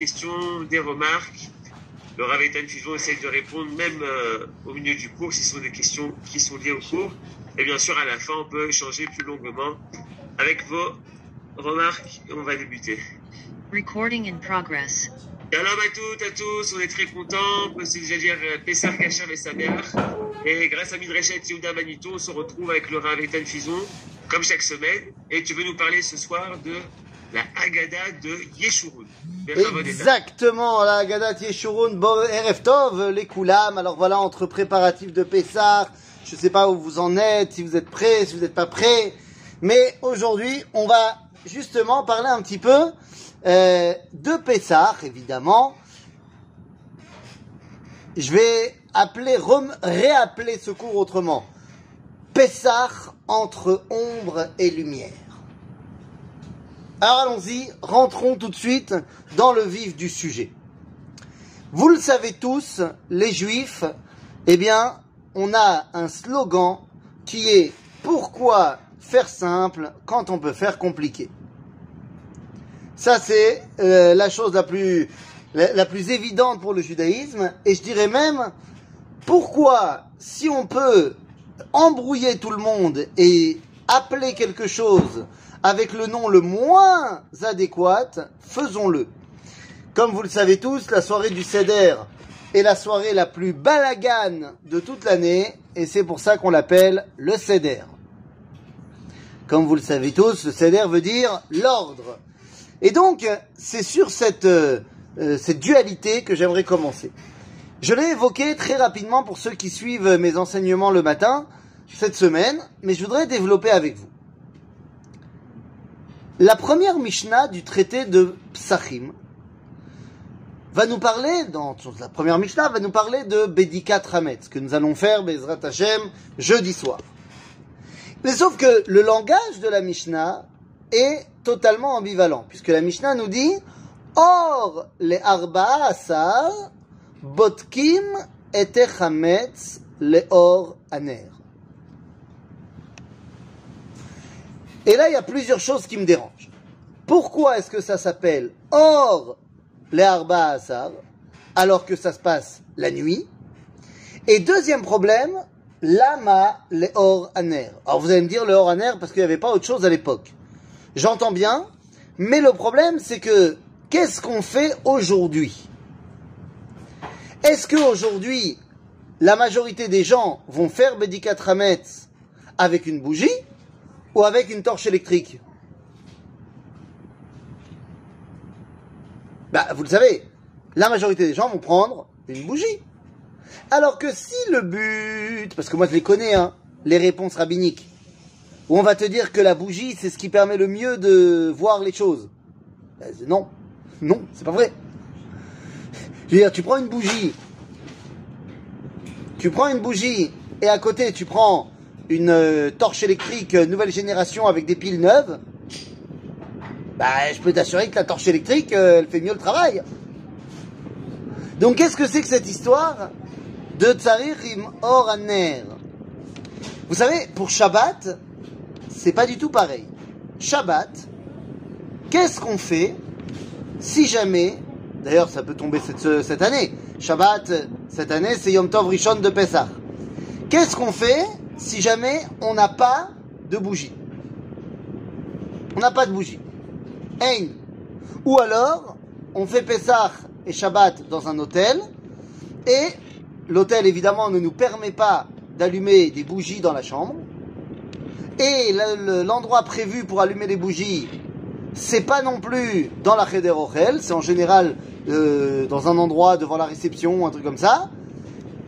questions, des remarques. Le Rav Fison essaie de répondre même euh, au milieu du cours si ce sont des questions qui sont liées au cours. Et bien sûr, à la fin, on peut échanger plus longuement avec vos remarques et on va débuter. Recording in progress. Shalom à toutes, à tous, on est très contents, c'est déjà dire euh, Pessar Kachar et sa mère. Et grâce à Midreshet Yehuda Manito, on se retrouve avec le Rav Fison, comme chaque semaine. Et tu veux nous parler ce soir de la Haggadah de Yeshurun. Exactement, la Haggadah de Yeshurun, bon, Erev Tov, les Koulam. Alors voilà, entre préparatifs de Pessar, je ne sais pas où vous en êtes, si vous êtes prêts, si vous n'êtes pas prêts. Mais aujourd'hui, on va justement parler un petit peu euh, de Pessah, évidemment. Je vais appeler, réappeler ce cours autrement. Pessah entre ombre et lumière. Alors allons-y, rentrons tout de suite dans le vif du sujet. Vous le savez tous, les juifs, eh bien, on a un slogan qui est pourquoi faire simple quand on peut faire compliqué? Ça, c'est euh, la chose la plus, la, plus évidente pour le judaïsme. Et je dirais même, pourquoi, si on peut embrouiller tout le monde et appeler quelque chose avec le nom le moins adéquat, faisons-le. Comme vous le savez tous, la soirée du Seder est la soirée la plus balagane de toute l'année, et c'est pour ça qu'on l'appelle le Seder. Comme vous le savez tous, le Seder veut dire l'ordre. Et donc, c'est sur cette, euh, euh, cette dualité que j'aimerais commencer. Je l'ai évoqué très rapidement pour ceux qui suivent mes enseignements le matin, cette semaine, mais je voudrais développer avec vous. La première Mishnah du traité de Psachim va nous parler, dans la première Mishnah, va nous parler de Bedikat Hametz, que nous allons faire, Bezrat Hashem, jeudi soir. Mais sauf que le langage de la Mishnah est totalement ambivalent, puisque la Mishnah nous dit Or les arba asar botkim et chametz le or aner. Et là, il y a plusieurs choses qui me dérangent. Pourquoi est-ce que ça s'appelle or les arba asar alors que ça se passe la nuit? Et deuxième problème, lama le or aner. Alors vous allez me dire le or aner parce qu'il n'y avait pas autre chose à l'époque. J'entends bien, mais le problème c'est que qu'est-ce qu'on fait aujourd'hui? Est-ce qu'aujourd'hui, la majorité des gens vont faire Bedikat Hametz avec une bougie ou avec une torche électrique Bah, vous le savez, la majorité des gens vont prendre une bougie. Alors que si le but, parce que moi je les connais, hein, les réponses rabbiniques, où on va te dire que la bougie, c'est ce qui permet le mieux de voir les choses. Ben, non, non, c'est pas vrai. Je veux dire, tu prends une bougie, tu prends une bougie, et à côté, tu prends une euh, torche électrique euh, nouvelle génération avec des piles neuves, bah, je peux t'assurer que la torche électrique, euh, elle fait mieux le travail. Donc, qu'est-ce que c'est que cette histoire de Tsarichim Or Aner? Vous savez, pour Shabbat, c'est pas du tout pareil. Shabbat, qu'est-ce qu'on fait si jamais, d'ailleurs ça peut tomber cette, cette année, Shabbat, cette année c'est Yom Tov Rishon de Pessah. Qu'est-ce qu'on fait si jamais on n'a pas de bougie On n'a pas de bougie. Ein. Ou alors, on fait Pessah et Shabbat dans un hôtel, et l'hôtel évidemment ne nous permet pas d'allumer des bougies dans la chambre, et l'endroit prévu pour allumer les bougies, c'est pas non plus dans la Cheder c'est en général euh, dans un endroit devant la réception un truc comme ça.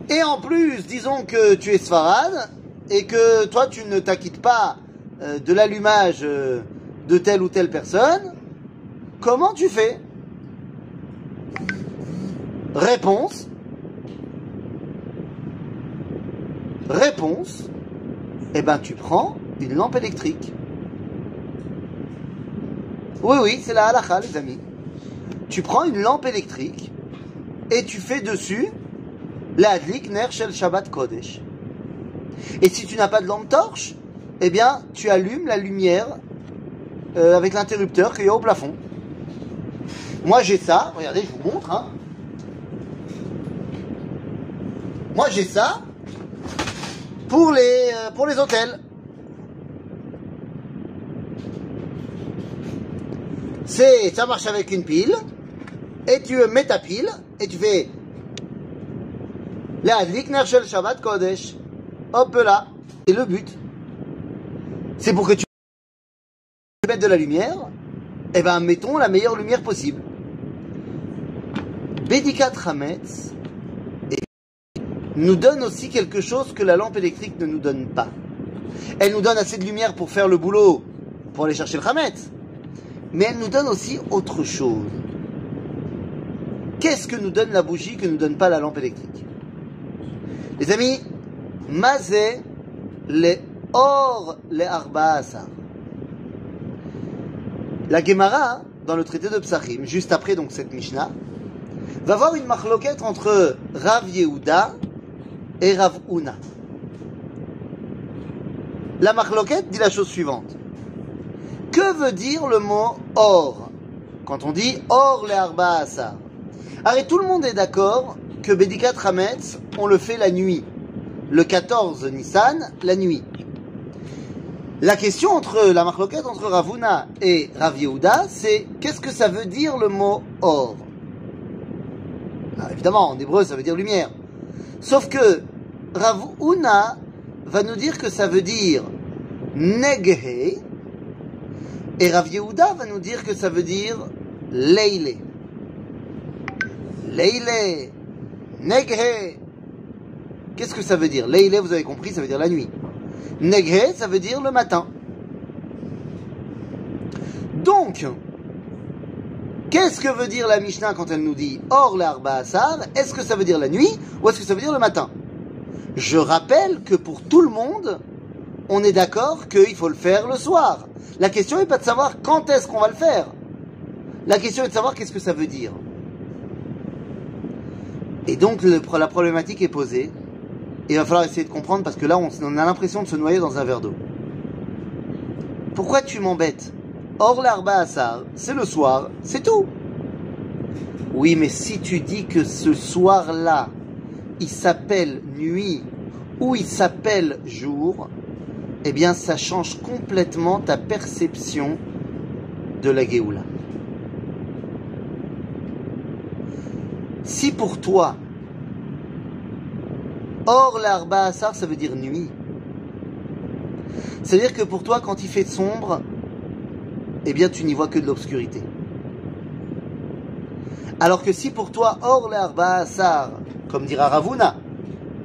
Et en plus, disons que tu es Sfarad et que toi tu ne t'acquittes pas euh, de l'allumage euh, de telle ou telle personne, comment tu fais? Réponse. Réponse. Eh ben tu prends une lampe électrique. Oui, oui, c'est la halakha, les amis. Tu prends une lampe électrique et tu fais dessus la ner shel Shabbat Kodesh. Et si tu n'as pas de lampe torche, eh bien, tu allumes la lumière euh, avec l'interrupteur qui est au plafond. Moi j'ai ça, regardez, je vous montre. Hein. Moi j'ai ça pour les, euh, pour les hôtels. C'est, ça marche avec une pile, et tu mets ta pile, et tu fais la Shel Shabbat Kodesh. Hop là. Et le but, c'est pour que tu mettes de la lumière, et eh ben mettons la meilleure lumière possible. Bedikat Hametz nous donne aussi quelque chose que la lampe électrique ne nous donne pas. Elle nous donne assez de lumière pour faire le boulot, pour aller chercher le Hametz. Mais elle nous donne aussi autre chose. Qu'est-ce que nous donne la bougie que ne donne pas la lampe électrique? Les amis, Mazé les or les arbaasa. La Gemara, dans le traité de Psachim, juste après donc cette Mishnah, va voir une marloquette entre Rav Yehuda et Rav Una. La marloquette dit la chose suivante. Que veut dire le mot or? Quand on dit or les arbaasa. Arrête, tout le monde est d'accord que Bedikat Hametz, on le fait la nuit. Le 14 Nissan, la nuit. La question entre la marloquette entre Ravuna et Rav c'est qu'est-ce que ça veut dire le mot or? Ah, Évidemment, en hébreu, ça veut dire lumière. Sauf que Ravuna va nous dire que ça veut dire neghe, et Rav va nous dire que ça veut dire leile. Leile, neghe. Qu'est-ce que ça veut dire? Leile, vous avez compris, ça veut dire la nuit. Neghe, ça veut dire le matin. Donc, qu'est-ce que veut dire la Mishnah quand elle nous dit Or l'arba asar Est-ce que ça veut dire la nuit ou est-ce que ça veut dire le matin? Je rappelle que pour tout le monde, on est d'accord qu'il faut le faire le soir. La question n'est pas de savoir quand est-ce qu'on va le faire. La question est de savoir qu'est-ce que ça veut dire. Et donc la problématique est posée il va falloir essayer de comprendre parce que là, on, a l'impression de se noyer dans un verre d'eau. Pourquoi tu m'embêtes? Or, l'arba assar, c'est le soir, c'est tout. Oui, mais si tu dis que ce soir-là, il s'appelle nuit ou il s'appelle jour, eh bien, ça change complètement ta perception de la Géoula. Si pour toi, Or, l'arba asar, ça veut dire nuit. C'est-à-dire que pour toi, quand il fait sombre, eh bien, tu n'y vois que de l'obscurité. Alors que si pour toi, or l'arba asar, comme dira Ravuna,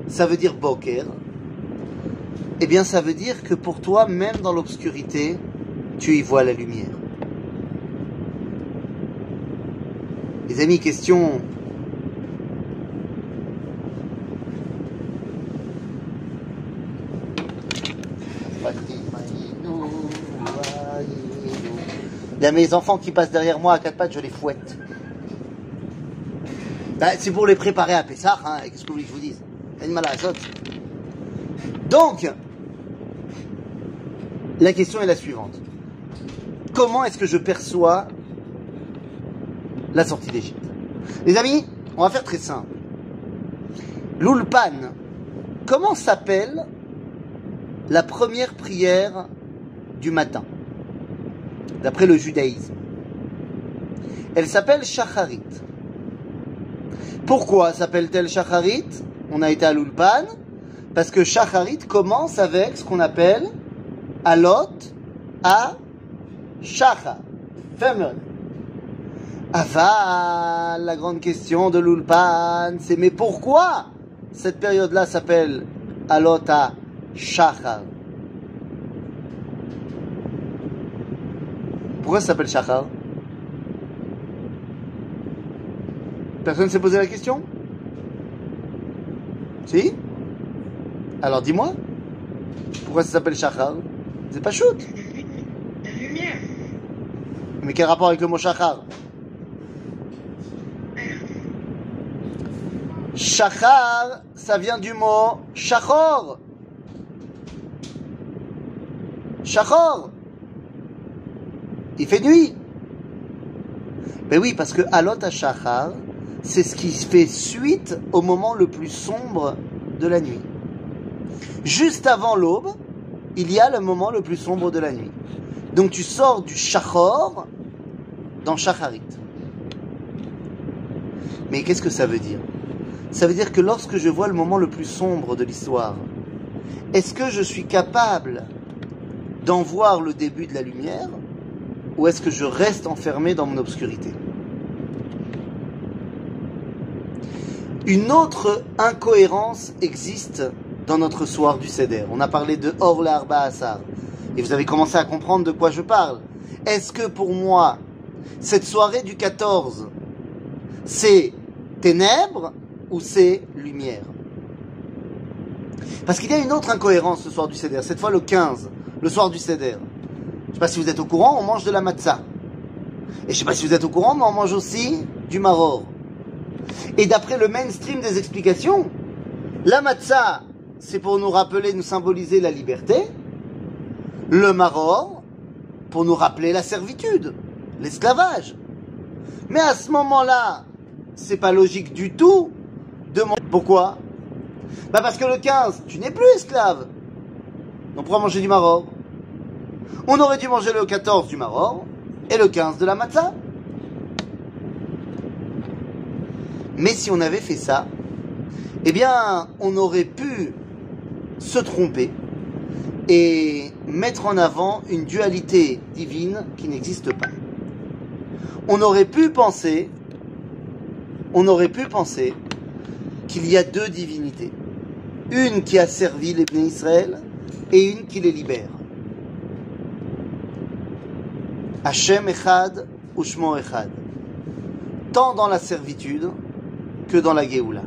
ça veut dire boker, eh bien, ça veut dire que pour toi, même dans l'obscurité, tu y vois la lumière. Les amis, question Il y a mes enfants qui passent derrière moi à quatre pattes, je les fouette. Ben, c'est pour les préparer à Pessah, hein, qu'est-ce que vous voulez que je vous dise? Donc, la question est la suivante. Comment est-ce que je perçois la sortie d'Égypte? Les amis, on va faire très simple. L'Ulpan, comment s'appelle la première prière du matin? D'après le judaïsme. Elle s'appelle Shacharit. Pourquoi s'appelle-t-elle Shacharit? On a été à l'Ulpan, parce que Shacharit commence avec ce qu'on appelle Alot à Shachar. Femen. Aval, la grande question de l'Ulpan, c'est mais pourquoi cette période-là s'appelle Alot à Shachar Pourquoi ça s'appelle Shachar? Personne ne s'est posé la question? Si? Alors dis-moi. Pourquoi ça s'appelle Shachar? C'est pas shoot. Lumière. Mais quel rapport avec le mot Shachar? Shachar, ça vient du mot Shachor. Shachor. Il fait nuit. Ben oui, parce que Alot HaShachar, c'est ce qui fait suite au moment le plus sombre de la nuit. Juste avant l'aube, il y a le moment le plus sombre de la nuit. Donc tu sors du Shachor dans Shacharit. Mais qu'est-ce que ça veut dire? Ça veut dire que lorsque je vois le moment le plus sombre de l'histoire, est-ce que je suis capable d'en voir le début de la lumière? Ou est-ce que je reste enfermé dans mon obscurité Une autre incohérence existe dans notre soir du Seder. On a parlé de Or Arba. Et vous avez commencé à comprendre de quoi je parle. Est-ce que pour moi, cette soirée du 14, c'est ténèbres ou c'est lumière? Parce qu'il y a une autre incohérence ce soir du Seder, cette fois le 15, le soir du Seder. Je ne sais pas si vous êtes au courant, on mange de la matzah. Et je ne sais pas si vous êtes au courant, mais on mange aussi du maror. Et d'après le mainstream des explications, la matzah, c'est pour nous rappeler, nous symboliser la liberté. Le maror, pour nous rappeler la servitude, l'esclavage. Mais à ce moment-là, c'est pas logique du tout de manger. Pourquoi? Bah parce que le 15, tu n'es plus esclave. On pourra manger du maror? On aurait dû manger le 14 du maror et le 15 de la matzah. Mais si on avait fait ça, eh bien, on aurait pu se tromper et mettre en avant une dualité divine qui n'existe pas. On aurait pu penser, on aurait pu penser qu'il y a deux divinités. Une qui a servi les Israël et une qui les libère. Hachem Echad, Ushmo Echad. Tant dans la servitude que dans la Géoula.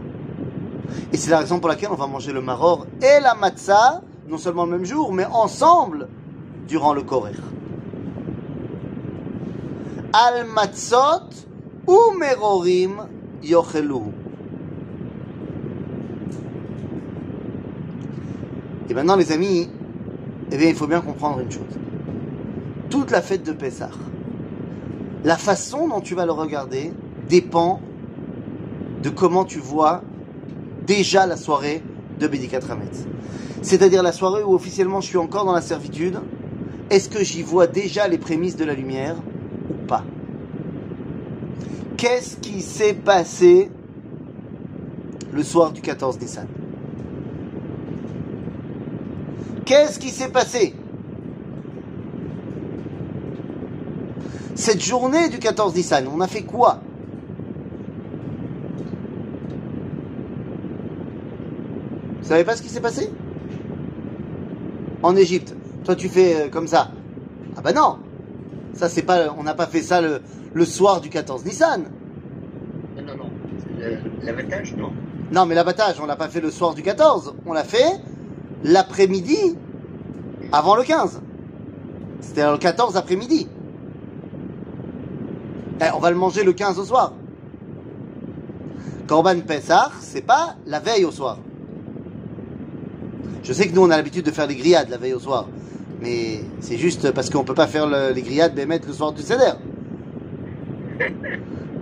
Et c'est la raison pour laquelle on va manger le maror et la matzah, non seulement le même jour, mais ensemble durant le Korer. Al matzot ou merorim yochelu. Et maintenant, les amis, eh bien, il faut bien comprendre une chose. Toute la fête de Pessah, la façon dont tu vas le regarder dépend de comment tu vois déjà la soirée de Bédikat. C'est-à-dire la soirée où officiellement je suis encore dans la servitude. Est-ce que j'y vois déjà les prémices de la lumière ou pas? Qu'est-ce qui s'est passé le soir du 14 Nissan Qu'est-ce qui s'est passé? Cette journée du 14 Nissan, on a fait quoi Vous savez pas ce qui s'est passé En Égypte. Toi, tu fais euh, comme ça. Ah bah non Ça, c'est pas. On n'a pas fait ça le, le soir du 14 Nissan. Non, non, L'abattage, non Non, mais l'abattage, on l'a pas fait le soir du 14. On l'a fait l'après-midi avant le 15. C'était le 14 après-midi. Eh, on va le manger le 15 au soir. Corban Pessah, c'est pas la veille au soir. Je sais que nous, on a l'habitude de faire les grillades la veille au soir. Mais c'est juste parce qu'on peut pas faire le- les grillades Bémet le soir du Seder.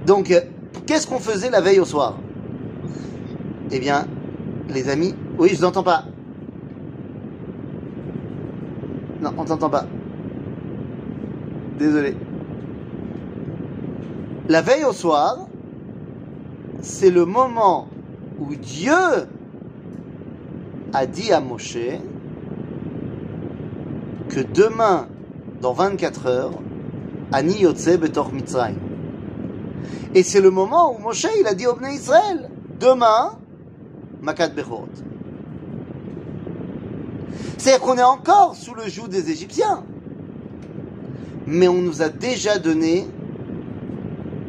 Donc, euh, qu'est-ce qu'on faisait la veille au soir? Eh bien, les amis... Oui, je vous entends pas. Non, on t'entend pas. Désolé. La veille au soir, c'est le moment où Dieu a dit à Moshe que demain, dans 24 heures, Ani Yotze Betor Mitzrayim. Et c'est le moment où Moshe il a dit au Bnei Israël, demain, Makat Bechorot. C'est-à-dire qu'on est encore sous le joug des Égyptiens. Mais on nous a déjà donné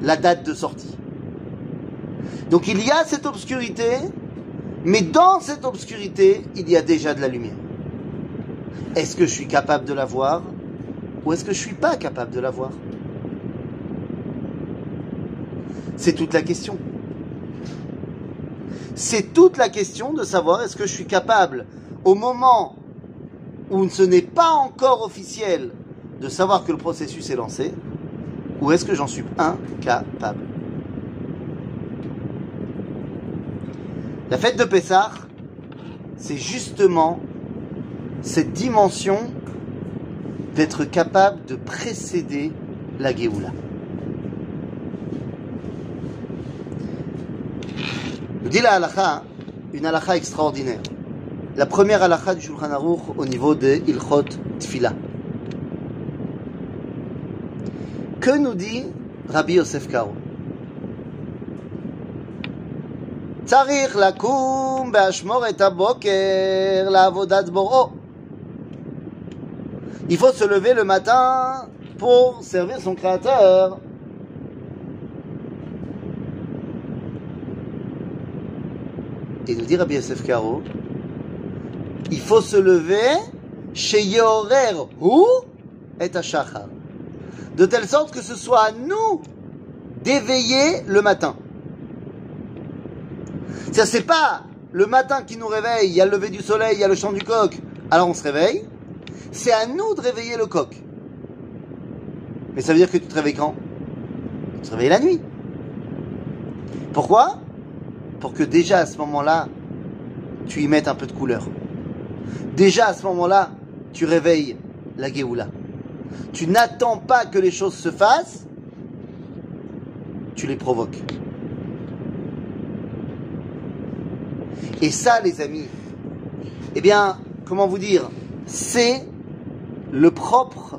la date de sortie. Donc il y a cette obscurité, mais dans cette obscurité, il y a déjà de la lumière. Est-ce que je suis capable de la voir ou est-ce que je suis pas capable de la voir? C'est toute la question. C'est toute la question de savoir est-ce que je suis capable, au moment où ce n'est pas encore officiel, de savoir que le processus est lancé, ou est-ce que j'en suis incapable La fête de Pessah, c'est justement cette dimension d'être capable de précéder la Géoula. Nous dit la halakha, une halakha extraordinaire. La première halakha du Shulchan Aruch au niveau de Ilchot Tfila. Que nous dit Rabbi Yosef Karo צריך לקום באשמורת הבוקר לעבודת בוראו. Il faut se lever le matin pour servir son créateur. Et nous dit Rabbi Yosef Karo, il faut se lever chez Yorer Hu et Ashachar. De telle sorte que ce soit à nous d'éveiller le matin. Ça, c'est pas le matin qui nous réveille, il y a le lever du soleil, il y a le chant du coq, alors on se réveille. C'est à nous de réveiller le coq. Mais ça veut dire que tu te réveilles quand? Tu te réveilles la nuit. Pourquoi? Pour que déjà à ce moment-là, tu y mettes un peu de couleur. Déjà à ce moment-là, tu réveilles la Géoula. Tu n'attends pas que les choses se fassent, tu les provoques. Et ça, les amis, eh bien, comment vous dire, c'est le propre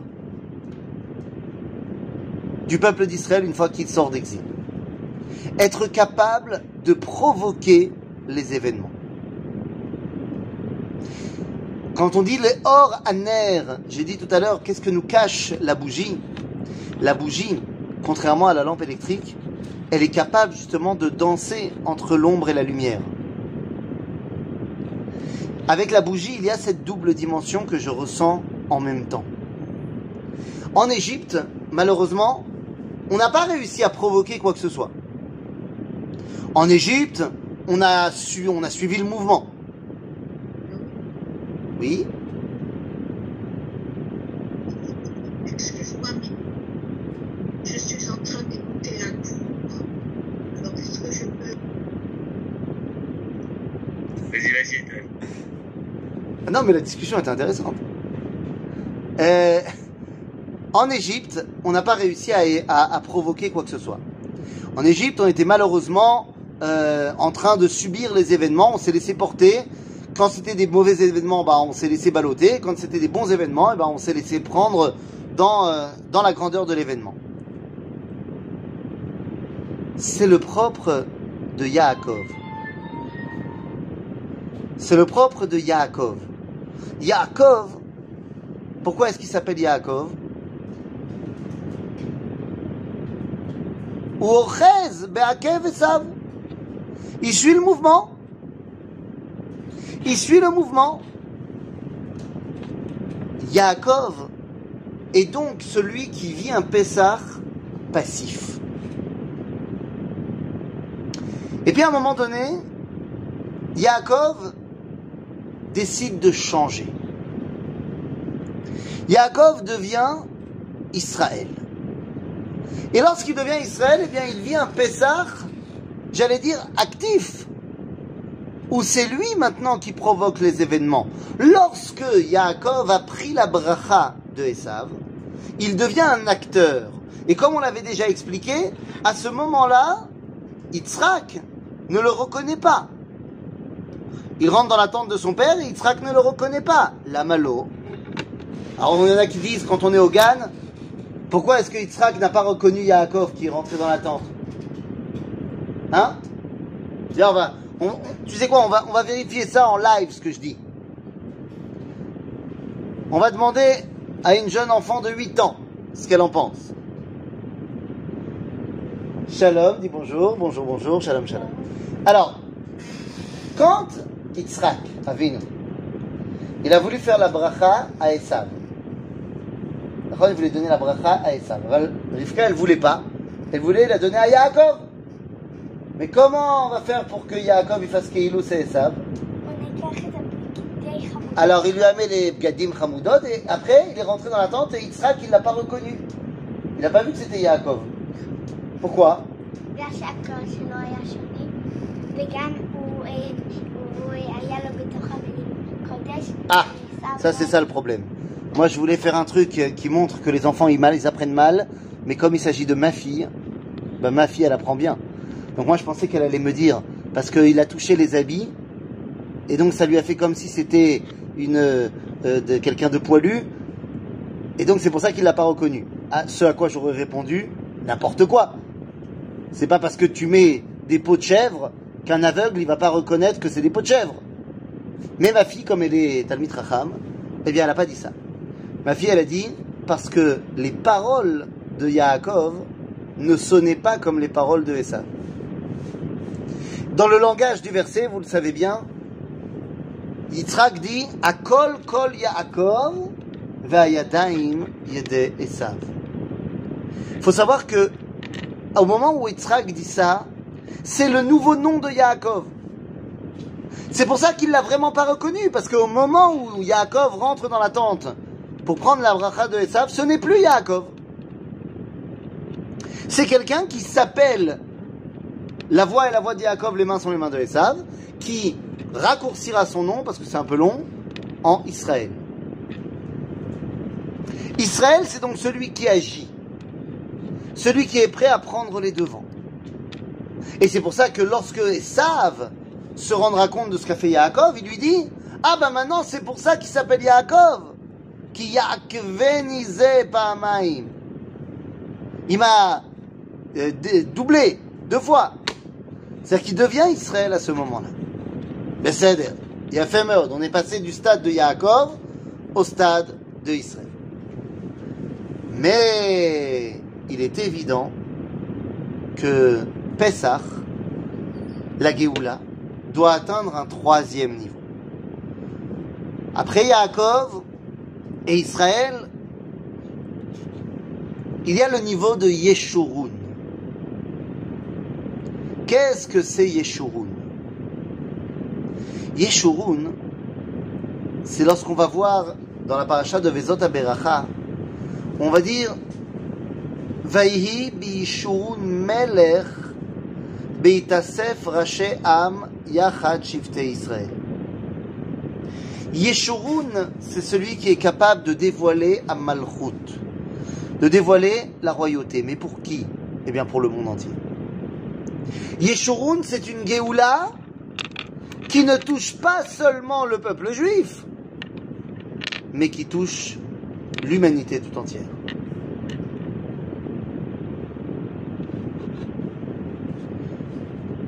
du peuple d'Israël une fois qu'il sort d'exil. Être capable de provoquer les événements. Quand on dit les or aner, j'ai dit tout à l'heure, qu'est-ce que nous cache la bougie? La bougie, contrairement à la lampe électrique, elle est capable justement de danser entre l'ombre et la lumière. Avec la bougie, il y a cette double dimension que je ressens en même temps. En Égypte, malheureusement, on n'a pas réussi à provoquer quoi que ce soit. En Égypte, on a, su, on a suivi le mouvement. Oui Excuse-moi, mais je suis en train d'écouter la cour. Alors, est-ce que je peux... Vas-y, vas-y. Ah Non, mais la discussion est intéressante. Euh, en Égypte, on n'a pas réussi à, à- à provoquer quoi que ce soit. En Égypte, on était malheureusement euh, en train de subir les événements. On s'est laissé porter. Quand c'était des mauvais événements, bah, on s'est laissé balloter. Quand c'était des bons événements, eh ben, on s'est laissé prendre dans, euh, dans la grandeur de l'événement. C'est le propre de Yaakov. C'est le propre de Yaakov. Yaakov, pourquoi est-ce qu'il s'appelle Yaakov? Il suit le mouvement. Il suit le mouvement. Yaakov est donc celui qui vit un Pessah passif. Et puis à un moment donné, Yaakov décide de changer. Yaakov devient Israël. Et lorsqu'il devient Israël, eh bien, il vit un Pessah, j'allais dire, actif. Où c'est lui maintenant qui provoque les événements. Lorsque Yaakov a pris la bracha de Esav, il devient un acteur. Et comme on l'avait déjà expliqué, à ce moment-là, Yitzhak ne le reconnaît pas. Il rentre dans la tente de son père et Yitzhak ne le reconnaît pas. La malo. Alors il y en a qui disent, quand on est au Gan, pourquoi est-ce que Yitzhak n'a pas reconnu Yaakov qui est rentré dans la tente? Hein? Tiens, on va, Tu sais quoi, on va, vérifier ça en live, ce que je dis. On va demander à une jeune enfant de 8 ans ce qu'elle en pense. Shalom, dis bonjour, bonjour, bonjour, shalom, shalom. Alors, quand Yitzhak, Avinu, il a voulu faire la bracha à Esav, il voulait donner la bracha à Esav. Rivka, elle voulait pas. Elle voulait la donner à Yaakov. Mais comment on va faire pour que Yaakov il fasse Keilou et Esav Alors il lui a mis les Gadim Hamoudod et après il est rentré dans la tente et Yitzhak il l'a pas reconnu. Il n'a pas vu que c'était Yaakov. Pourquoi Ah, ça c'est ça le problème. Moi je voulais faire un truc qui montre que les enfants ils, apprennent mal, mais comme il s'agit de ma fille, ben, ma fille elle apprend bien. Donc moi, je pensais qu'elle allait me dire, parce qu'il a touché les habits, et donc ça lui a fait comme si c'était euh, quelqu'un de poilu, et donc c'est pour ça qu'il l'a pas reconnu. Ce à quoi j'aurais répondu, n'importe quoi. C'est pas parce que tu mets des peaux de chèvre qu'un aveugle, il va pas reconnaître que c'est des peaux de chèvre. Mais ma fille, comme elle est Talmit Racham, eh bien, elle n'a pas dit ça. Ma fille, elle a dit parce que les paroles de Yaakov ne sonnaient pas comme les paroles de Esav. Dans le langage du verset, vous le savez bien, Yitzhak dit Akol kol Yaakov ve'ayadaim yede Esav. Il faut savoir que au moment où Yitzhak dit ça, c'est le nouveau nom de Yaakov. C'est pour ça qu'il l'a vraiment pas reconnu, parce qu'au moment où Yaakov rentre dans la tente pour prendre la bracha de Esav, ce n'est plus Yaakov. C'est quelqu'un qui s'appelle la voix et la voix de Yaakov, les mains sont les mains de Esav, qui raccourcira son nom, parce que c'est un peu long, en Israël. Israël, c'est donc celui qui agit, celui qui est prêt à prendre les devants. Et c'est pour ça que lorsque Esav se rendra compte de ce qu'a fait Yaakov, il lui dit Ah ben maintenant c'est pour ça qu'il s'appelle Yaakov Qui. Il m'a euh, doublé deux fois. C'est-à-dire qu'il devient Israël à ce moment-là. Mais c'est il y a fait meurtre. On est passé du stade de Yaakov au stade de Israël. Mais il est évident que Pessah, la Géoula, doit atteindre un troisième niveau. Après Yaakov et Israël, il y a le niveau de Yeshurun. Qu'est-ce que c'est Yeshurun? Yeshurun, c'est lorsqu'on va voir dans la paracha de Vezot Aberacha, on va dire Vaihi biyeshurun melech beitasef raché am yachad shifte Israël. Yeshurun, c'est celui qui est capable de dévoiler à Malchut, de dévoiler la royauté. Mais pour qui? Eh bien pour le monde entier. Yeshurun, c'est une Géoula qui ne touche pas seulement le peuple juif, mais qui touche l'humanité tout entière.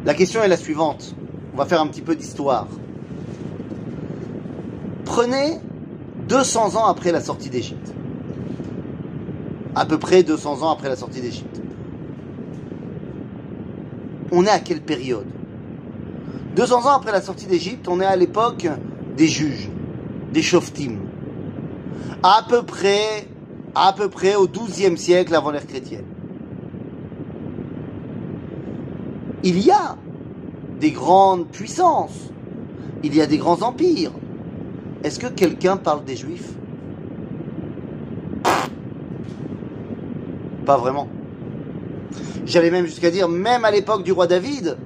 La question est la suivante. On va faire un petit peu d'histoire. Prenez 200 ans après la sortie d'Égypte. À peu près 200 ans après la sortie d'Égypte. On est à quelle période? 200 ans après la sortie d'Égypte, on est à l'époque des juges, des shoftim. À peu près, à peu près au XIIe siècle avant l'ère chrétienne. Il y a des grandes puissances, il y a des grands empires. Est-ce que quelqu'un parle des juifs? Pas vraiment. J'allais même jusqu'à dire, même à l'époque du roi David,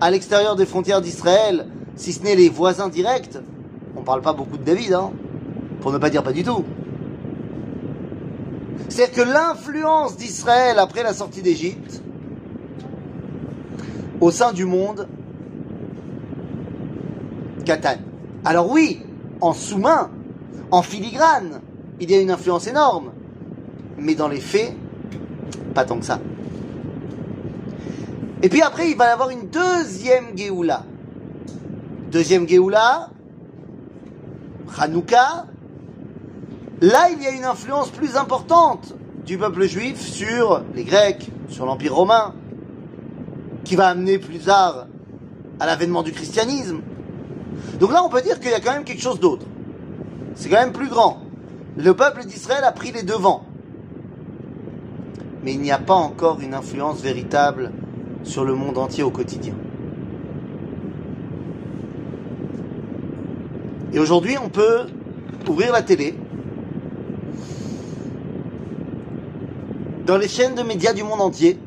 à l'extérieur des frontières d'Israël, si ce n'est les voisins directs, on parle pas beaucoup de David, hein, pour ne pas dire pas du tout. C'est-à-dire que l'influence d'Israël après la sortie d'Égypte, au sein du monde, catane. Alors oui, en sous-main, en filigrane, il y a une influence énorme. Mais dans les faits, pas tant que ça. Et puis après, il va y avoir une deuxième Géoula. Deuxième Géoula, Hanouka. Là, il y a une influence plus importante du peuple juif sur les Grecs, sur l'Empire romain, qui va amener plus tard à l'avènement du christianisme. Donc là, on peut dire qu'il y a quand même quelque chose d'autre. C'est quand même plus grand. Le peuple d'Israël a pris les devants. Mais il n'y a pas encore une influence véritable sur le monde entier au quotidien. Et aujourd'hui, on peut ouvrir la télé dans les chaînes de médias du monde entier,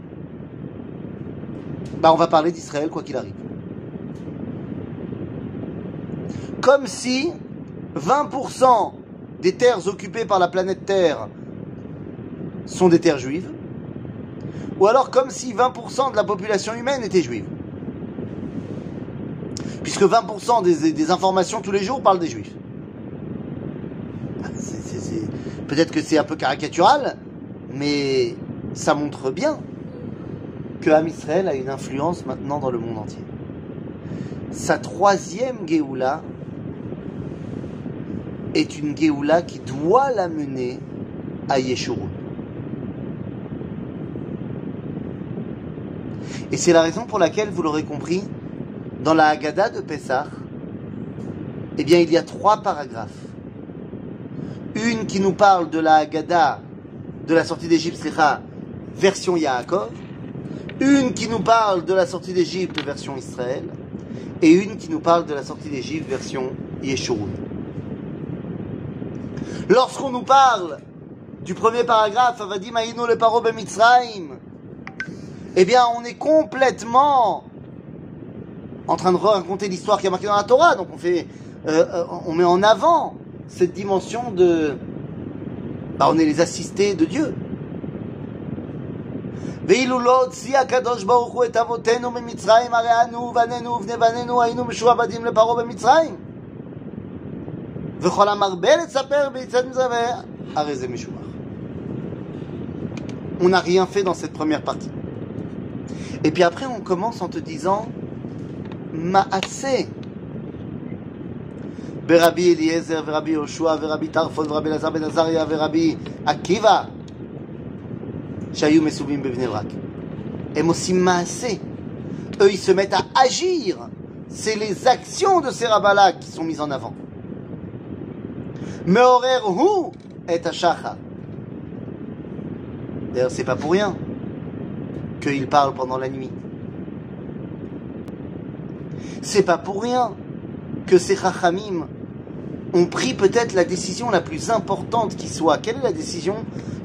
bah on va parler d'Israël quoi qu'il arrive. Comme si 20% des terres occupées par la planète Terre sont des terres juives, ou alors comme si 20% de la population humaine était juive. Puisque 20% des, informations tous les jours parlent des juifs. Peut-être que c'est un peu caricatural, mais ça montre bien que Am Israël a une influence maintenant dans le monde entier. Sa troisième Géoula est une Géoula qui doit l'amener à Yeshurun. Et c'est la raison pour laquelle, vous l'aurez compris, dans la Haggadah de Pessah, eh bien, il y a trois paragraphes. Une qui nous parle de la Haggadah de la sortie d'Égypte, version Yaakov. Une qui nous parle de la sortie d'Égypte, version Israël. Et une qui nous parle de la sortie d'Égypte, version Yeshurun. Lorsqu'on nous parle du premier paragraphe, Avadim Aïno le paro Mitzrayim, eh bien, on est complètement en train de raconter l'histoire qui a marqué dans la Torah. Donc, on fait, euh, euh, on met en avant cette dimension de, bah, on est les assistés de Dieu. ואילו לא הוציא הקדוש ברוך הוא את אבותינו ממצרים, הרי אנו ובנינו ובני בנינו היינו משועבדים לפרעה במצרים. וכל המרבה לספר ביצאת מצרים, הרי זה משובח. On n'a rien fait dans cette première partie. Et puis après, on commence en te disant Maase. Verabi Eliezer, Verabi Yoshua, Verabi Tarfon, Verabi Lazar Ben Verabi Akiva, Shayou Mesoubim Bevnevrak. Et aussi Maase. Eux, ils se mettent à agir. C'est les actions de ces rabbins-là qui sont mises en avant. Meorer Hu est D'ailleurs, c'est pas pour rien qu'il parle pendant la nuit. C'est pas pour rien que ces Chachamim ont pris peut-être la décision la plus importante qui soit. Quelle est la décision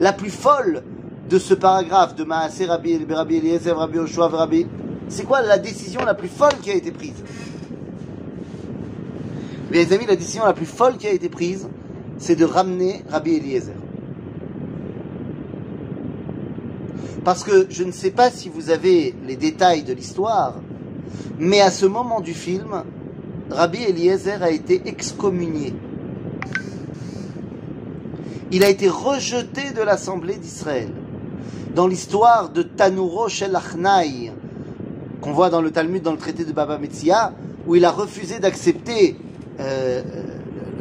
la plus folle de ce paragraphe de Maaseh Rabbi, Rabbi Eliezer, Rabbi Yoshua, Rabbi C'est quoi la décision la plus folle qui a été prise? Les amis, la décision la plus folle qui a été prise, c'est de ramener Rabbi Eliezer. Parce que je ne sais pas si vous avez les détails de l'histoire, mais à ce moment du film, Rabbi Eliezer a été excommunié. Il a été rejeté de l'Assemblée d'Israël. Dans l'histoire de Tanuro Shel Achnai, qu'on voit dans le Talmud, dans le traité de Baba Metzia, où il a refusé d'accepter euh,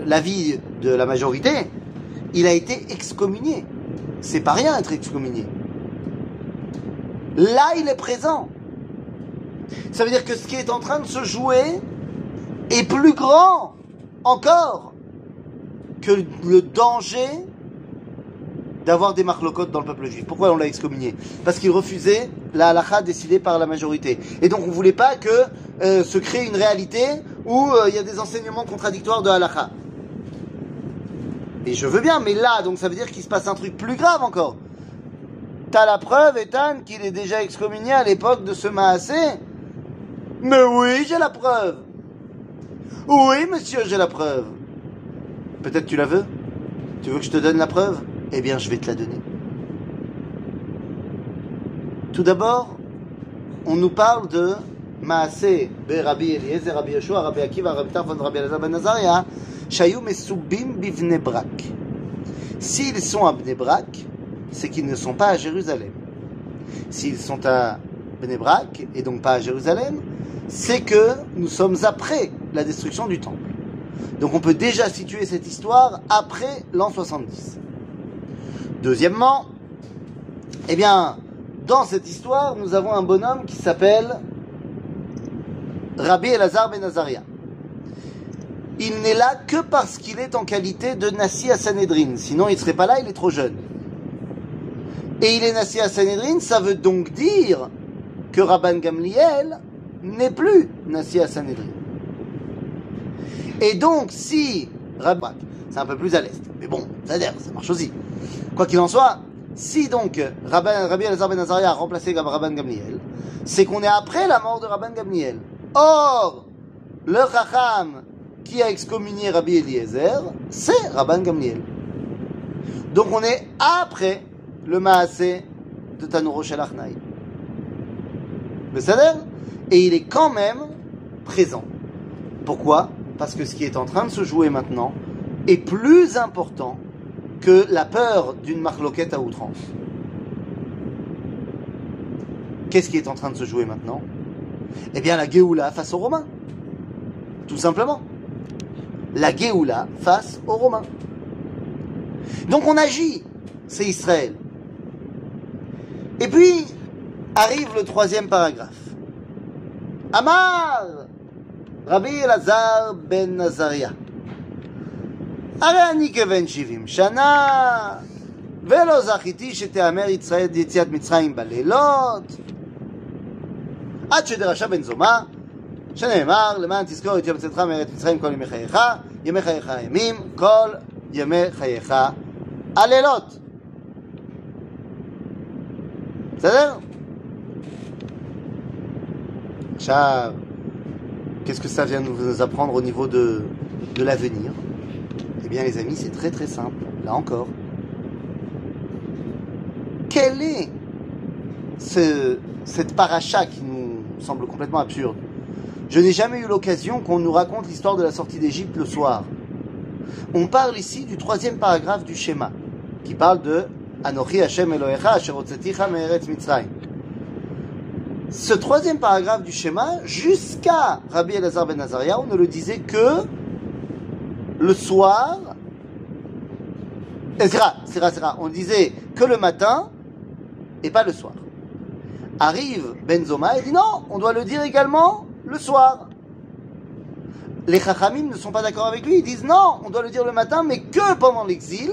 l'avis de la majorité, il a été excommunié. C'est pas rien être excommunié. Là, il est présent. Ça veut dire que ce qui est en train de se jouer est plus grand encore que le danger d'avoir des marlocotes dans le peuple juif. Pourquoi on l'a excommunié? Parce qu'il refusait la halakha décidée par la majorité. Et donc on voulait pas que euh, se crée une réalité où euh, il y a des enseignements contradictoires de halakha. Et je veux bien, mais là, donc ça veut dire qu'il se passe un truc plus grave encore. T'as la preuve, Ethan, qu'il est déjà excommunié à l'époque de ce Maasé Mais oui, j'ai la preuve. Oui, monsieur, j'ai la preuve. Peut-être tu la veux? Tu veux que je te donne la preuve? Eh bien, je vais te la donner. Tout d'abord, on nous parle de Maasé, Eliezer. S'ils sont à Bnei Brak, c'est qu'ils ne sont pas à Jérusalem. S'ils sont à Bnei Brak, et donc pas à Jérusalem, c'est que nous sommes après la destruction du temple. Donc on peut déjà situer cette histoire après l'an 70. Deuxièmement, eh bien, dans cette histoire, nous avons un bonhomme qui s'appelle Rabbi Elazar ben Azaria. Il n'est là que parce qu'il est en qualité de Nassi à Sanhedrin. Sinon, il ne serait pas là, il est trop jeune. Et il est Nassi à Sanhedrin, ça veut donc dire que Rabban Gamliel n'est plus Nassi à Sanhedrin. Et donc, si Rabban, c'est un peu plus à l'est, mais bon, ça ça marche aussi. Quoi qu'il en soit, si donc Rabban, Rabbi Elazar ben Azaria a remplacé Rabban Gamliel, c'est qu'on est après la mort de Rabban Gamliel. Or, le Chacham qui a excommunié Rabbi Eliezer, c'est Rabban Gamliel. Donc on est après le Maasé de Tanuro Shel. Le Sader Et il est quand même présent. Pourquoi? Parce que ce qui est en train de se jouer maintenant est plus important que la peur d'une marloquette à outrance. Qu'est-ce qui est en train de se jouer maintenant? Eh bien la Géoula face aux Romains. Tout simplement. La Géoula face aux Romains. Donc on agit, c'est Israël. Et puis arrive le troisième paragraphe. Amar Rabbi Elazar ben Nazaria. הרי אני כבן שבעים שנה, ולא זכיתי שתיאמר יציאת מצרים בלילות, עד שדרשה בן זומא, שנאמר, למען תזכור את יום צאתך מארץ מצרים כל ימי חייך, ימי חייך הימים, כל ימי חייך הלילות. בסדר? עכשיו, qu'est-ce que ça vient nous apprendre au niveau de, de l'avenir Eh bien les amis, c'est très très simple, là encore. Quelle est ce, cette paracha qui nous semble complètement absurde Je n'ai jamais eu l'occasion qu'on nous raconte l'histoire de la sortie d'Égypte le soir. On parle ici du troisième paragraphe du schéma, qui parle de ce troisième paragraphe du schéma, jusqu'à Rabbi Elazar ben Azaria, on ne le disait que le soir. C'est rare. On disait que le matin et pas le soir. Arrive Benzoma et dit non, on doit le dire également le soir. Les Chachamim ne sont pas d'accord avec lui, ils disent non, on doit le dire le matin, mais que pendant l'exil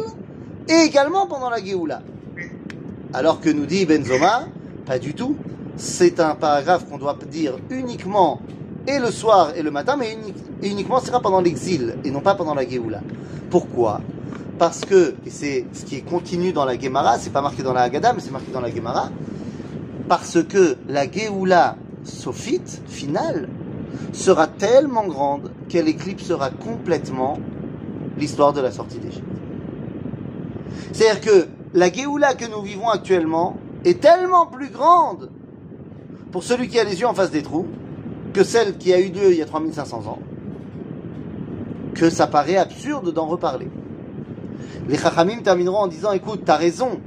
et également pendant la Géoula. Alors que nous dit Benzoma, pas du tout. C'est un paragraphe qu'on doit dire uniquement et le soir et le matin, mais uni- et uniquement ce sera pendant l'exil et non pas pendant la Géoula. Pourquoi? Parce que, et c'est ce qui est continu dans la Gemara, c'est pas marqué dans la Haggadah, mais c'est marqué dans la Gemara, parce que la Géoula sophite, finale, sera tellement grande qu'elle éclipsera complètement l'histoire de la sortie d'Égypte. C'est-à-dire que la Géoula que nous vivons actuellement est tellement plus grande pour celui qui a les yeux en face des trous que celle qui a eu lieu il y a 3500 ans, que ça paraît absurde d'en reparler. Les Chachamim termineront en disant, écoute, t'as raison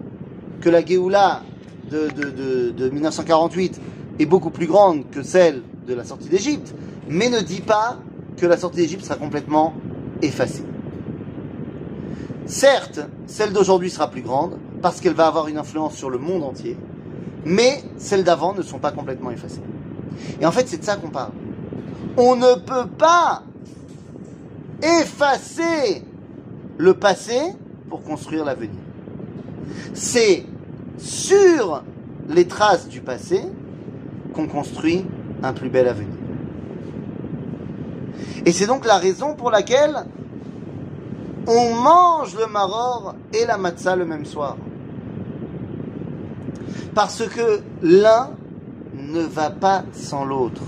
que la Géoula de, de, de, de 1948 est beaucoup plus grande que celle de la sortie d'Égypte, mais ne dis pas que la sortie d'Égypte sera complètement effacée. Certes, celle d'aujourd'hui sera plus grande parce qu'elle va avoir une influence sur le monde entier, mais celles d'avant ne sont pas complètement effacées. Et en fait, c'est de ça qu'on parle. On ne peut pas effacer le passé pour construire l'avenir. C'est sur les traces du passé qu'on construit un plus bel avenir. Et c'est donc la raison pour laquelle on mange le maror et la matzah le même soir. Parce que l'un ne va pas sans l'autre.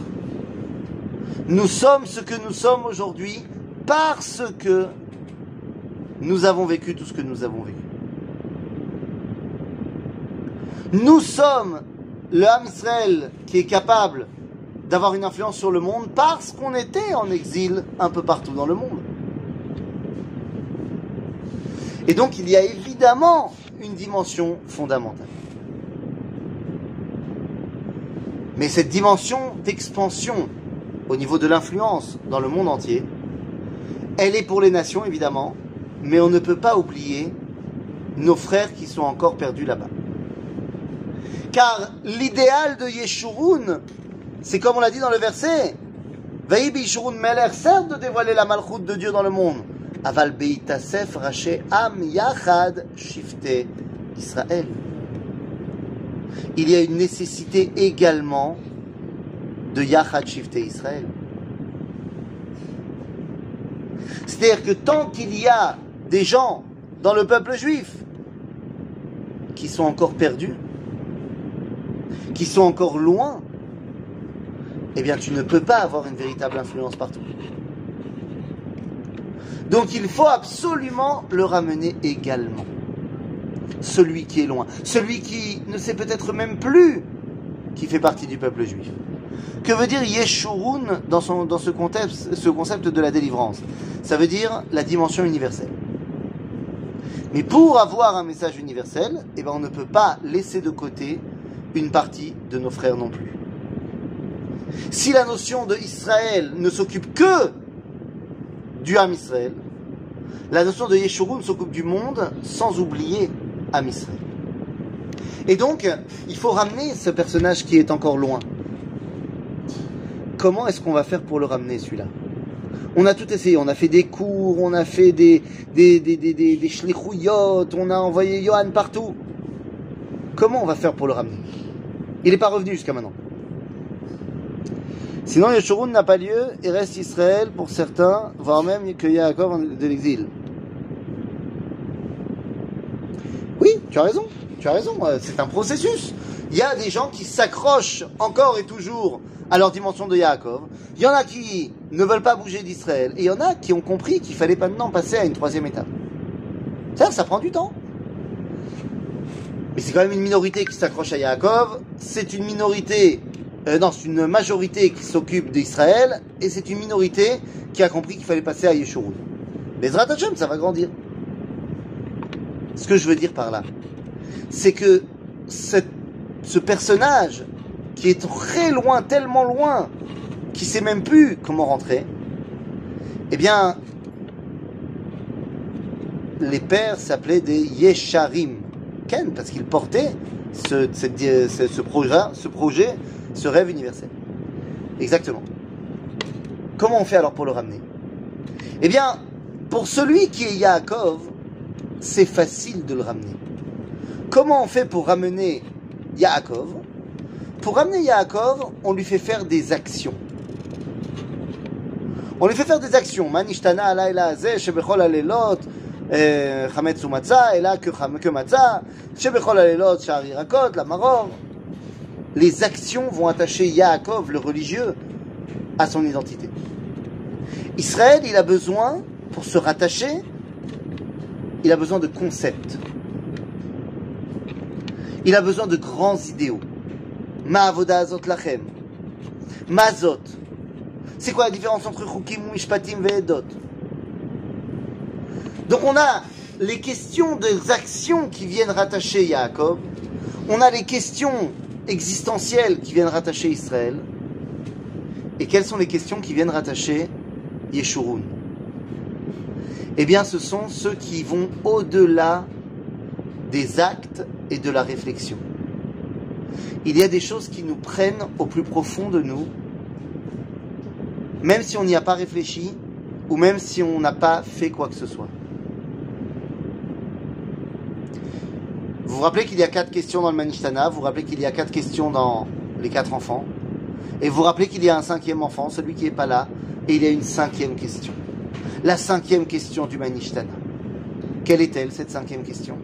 Nous sommes ce que nous sommes aujourd'hui parce que nous avons vécu tout ce que nous avons vécu. Nous sommes le Ham Israël qui est capable d'avoir une influence sur le monde parce qu'on était en exil un peu partout dans le monde. Et donc il y a évidemment une dimension fondamentale. Mais cette dimension d'expansion au niveau de l'influence dans le monde entier, elle est pour les nations évidemment, mais on ne peut pas oublier nos frères qui sont encore perdus là-bas. Car l'idéal de Yeshurun, c'est comme on l'a dit dans le verset, Vaï Yeshurun Meler, certes de dévoiler la malchoute de Dieu dans le monde, Aval Raché Am Yachad Shifte Israël. Il y a une nécessité également de Yachad Shifte Israël. C'est-à-dire que tant qu'il y a des gens dans le peuple juif qui sont encore perdus, qui sont encore loin, eh bien tu ne peux pas avoir une véritable influence partout. Donc il faut absolument le ramener également. Celui qui est loin, celui qui ne sait peut-être même plus qui fait partie du peuple juif. Que veut dire Yeshurun dans, son, ce, contexte, ce concept de la délivrance? Ça veut dire la dimension universelle. Mais pour avoir un message universel, eh ben on ne peut pas laisser de côté une partie de nos frères non plus. Si la notion de Israël ne s'occupe que du Ham Israël, la notion de Yeshurun s'occupe du monde sans oublier Ham Israël. Et donc, il faut ramener ce personnage qui est encore loin. Comment est-ce qu'on va faire pour le ramener celui-là? On a tout essayé, on a fait des cours, on a fait des des des des des, des on a envoyé Johan partout. Comment on va faire pour le ramener? Il n'est pas revenu jusqu'à maintenant. Sinon, Yeshurun n'a pas lieu et reste Israël pour certains, voire même que Yaakov de l'exil. Oui, tu as raison, tu as raison, euh, c'est un processus. Il y a des gens qui s'accrochent encore et toujours à leur dimension de Yaakov. Il y en a qui ne veulent pas bouger d'Israël. Et il y en a qui ont compris qu'il fallait maintenant passer à une troisième étape. Ça, ça prend du temps. Mais c'est quand même une minorité qui s'accroche à Yaakov. C'est une minorité, euh, non, c'est une majorité qui s'occupe d'Israël. Et c'est une minorité qui a compris qu'il fallait passer à Yeshurun. Mais Hashem, ça va grandir. Ce que je veux dire par là, c'est que cette, ce personnage qui est très loin, tellement loin, qui sait même plus comment rentrer, eh bien, les pères s'appelaient des Yesharim. Ken, parce qu'ils portaient ce, ce, ce, projet, ce projet, ce rêve universel. Exactement. Comment on fait alors pour le ramener? Eh bien, pour celui qui est Yaakov, c'est facile de le ramener. Comment on fait pour ramener Yaakov? Pour ramener Yaakov, on lui fait faire des actions. On lui fait faire des actions. Manishtana rakot, la. Les actions vont attacher Yaakov, le religieux, à son identité. Israël, il a besoin, pour se rattacher, il a besoin de concepts. Il a besoin de grands idéaux. Ma avoda azot lachem. Mazot. C'est quoi la différence entre chukim, mishpatim ve'edot Donc on a les questions des actions qui viennent rattacher Yaakov. On a les questions existentielles qui viennent rattacher Israël. Et quelles sont les questions qui viennent rattacher Yeshurun Eh bien, ce sont ceux qui vont au-delà des actes et de la réflexion il y a des choses qui nous prennent au plus profond de nous, même si on n'y a pas réfléchi, ou même si on n'a pas fait quoi que ce soit. Vous vous rappelez qu'il y a quatre questions dans le Manishtana, vous vous rappelez qu'il y a quatre questions dans les quatre enfants, et vous vous rappelez qu'il y a un cinquième enfant, celui qui n'est pas là, et il y a une cinquième question. La cinquième question du Manishtana. Quelle est-elle, cette cinquième question?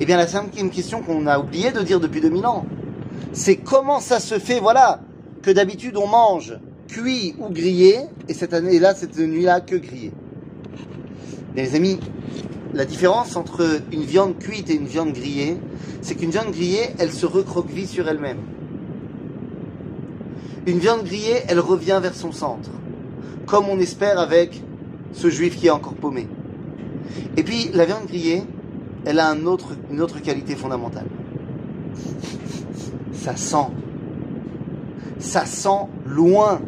Eh bien, la cinquième question qu'on a oublié de dire depuis 2000 ans, c'est comment ça se fait, voilà, que d'habitude on mange cuit ou grillé, et cette année-là, cette nuit-là, que grillé. Mais les amis, la différence entre une viande cuite et une viande grillée, c'est qu'une viande grillée, elle se recroqueville sur elle-même. Une viande grillée, elle revient vers son centre, comme on espère avec ce juif qui est encore paumé. Et puis, la viande grillée, elle a une autre qualité fondamentale. Ça sent. Ça sent loin.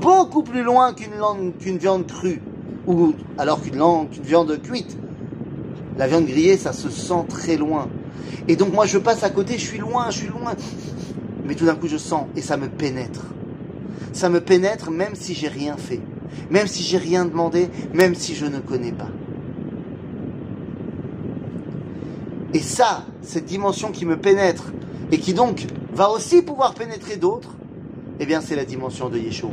Beaucoup plus loin qu'une viande crue. Ou alors qu'une viande cuite. La viande grillée, ça se sent très loin. Et donc moi je passe à côté, je suis loin, je suis loin. Mais tout d'un coup je sens et ça me pénètre. Ça me pénètre même si j'ai rien fait. Même si j'ai rien demandé, même si je ne connais pas. Et ça, cette dimension qui me pénètre et qui donc va aussi pouvoir pénétrer d'autres, eh bien c'est la dimension de Yeshua.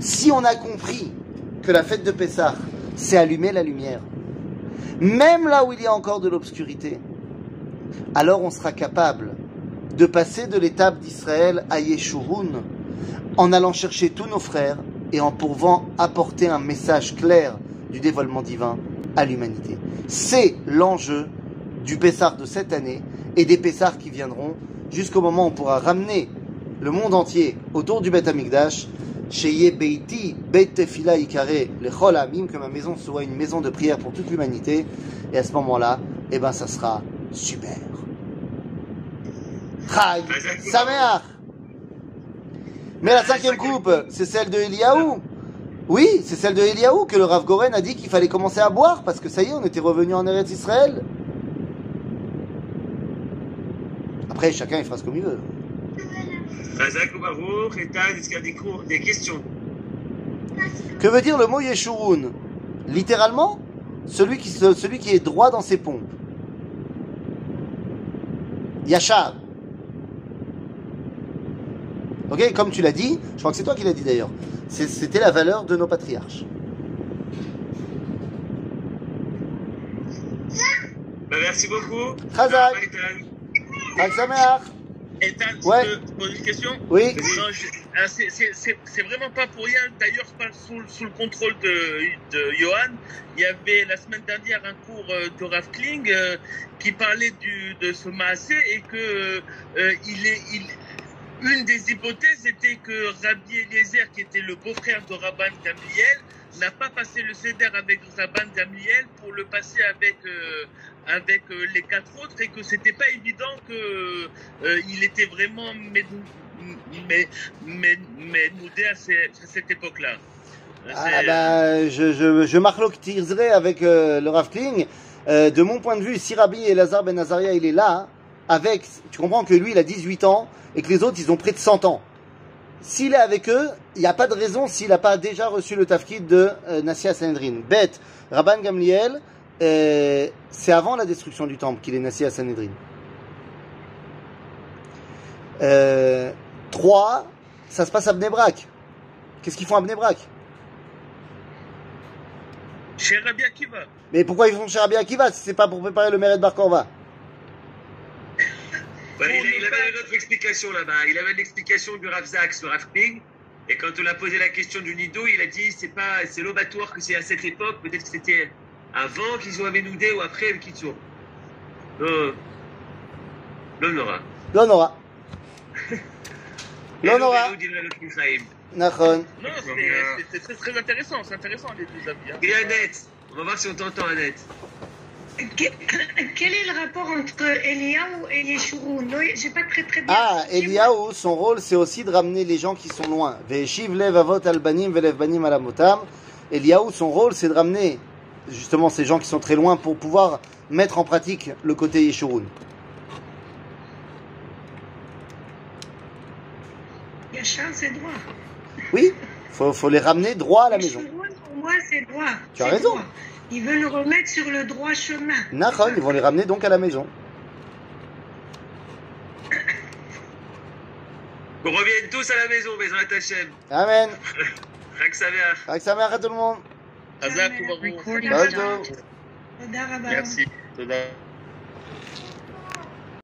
Si on a compris que la fête de Pessah, c'est allumer la lumière, même là où il y a encore de l'obscurité, alors on sera capable de passer de l'étape d'Israël à Yeshurun en allant chercher tous nos frères et en pouvant apporter un message clair du dévoilement divin à l'humanité. C'est l'enjeu du Pessar de cette année et des Pessars qui viendront jusqu'au moment où on pourra ramener le monde entier autour du Beth Amikdash, chez Beiti, Beit Tefila Ikare, le Chol Amim, que ma maison soit une maison de prière pour toute l'humanité. Et à ce moment-là, eh ben, ça sera super. Chag Sameach Mais la cinquième coupe, c'est celle de Eliaou. Oui, c'est celle de Eliaou que le Rav Goren a dit qu'il fallait commencer à boire parce que ça y est, on était revenu en Eretz Israël. Après, chacun il fera ce comme il veut. Razak ou Baruch, Etan, est-ce qu'il y a des, cours, des questions Que veut dire le mot Yeshurun? Littéralement, celui qui, se- celui qui est droit dans ses pompes. Yachar. Ok, comme tu l'as dit, je crois que c'est toi qui l'as dit d'ailleurs. C'était la valeur de nos patriarches. Bah, Merci beaucoup. Chazak. Ethan, je Ouais. peux te poser une question Oui. Je- ah, c'est- vraiment pas pour rien. D'ailleurs, pas sous, sous le contrôle de, de Johan, il y avait la semaine dernière un cours euh, de Rav Kling euh, qui parlait du, de ce massé et que euh, il est, il, une des hypothèses était que Rabbi Eliezer, qui était le beau-frère de Rabban Gamliel, n'a pas passé le CEDER avec Rabban Gamliel pour le passer avec euh, avec euh, les quatre autres et que c'était pas évident que euh, il était vraiment mé- ménoudé à, cette époque-là. Ah C'est- bah, je, je, je avec euh, le Rav Kling. Euh, de mon point de vue, si Rabbi Elazar Ben Azaria il est là, avec, tu comprends que lui il a 18 ans et que les autres ils ont près de 100 ans. S'il est avec eux, il n'y a pas de raison s'il n'a pas déjà reçu le tafkid de euh, Nassia Sanhedrin. Bête, Rabban Gamliel, euh, c'est avant la destruction du temple qu'il est Nassia Sanhedrin. Euh, 3, ça se passe à Bnebrak. Qu'est-ce qu'ils font à Bnebrak Chez Rabbi Akiva. Mais pourquoi ils font chez Rabbi Akiva si c'est pas pour préparer le Meret Bar Korva? Ouais, il, avait une autre explication là-bas. Il avait l'explication du Rav Zak sur Rav Kling. Et quand on a posé la question du Nido, il a dit c'est pas c'est l'obatoire que c'est à cette époque. Peut-être que c'était avant qu'ils ont Aménoudé ou après le Kitsour. Dit le très, très intéressant. C'est intéressant les deux avis. hein. Il est Annette. On va voir si on t'entend, Annette. Que- Quel est le rapport entre Eliaou et Yeshurun? J'ai pas très très bien. Ah. Eliaou, son rôle, c'est aussi de ramener les gens qui sont loin. Ve'eshiv lev avot albanim ve'lev banim alamotam. Eliaou, son rôle, c'est de ramener justement ces gens qui sont très loin pour pouvoir mettre en pratique le côté Yeshurun. Yachar, c'est droit. Oui, faut, faut les ramener droit à la maison. Yeshurun, pour moi, c'est droit. Tu as raison. droit. Ils veulent le remettre sur le droit chemin. Nachon, ils vont les ramener donc à la maison. Qu'on revienne tous à la maison, Bezrat Hashem. Amen. Rak Sameach. Avec sa mère à tout le monde. חזק וברוך. תודה רבה. תודה רבה.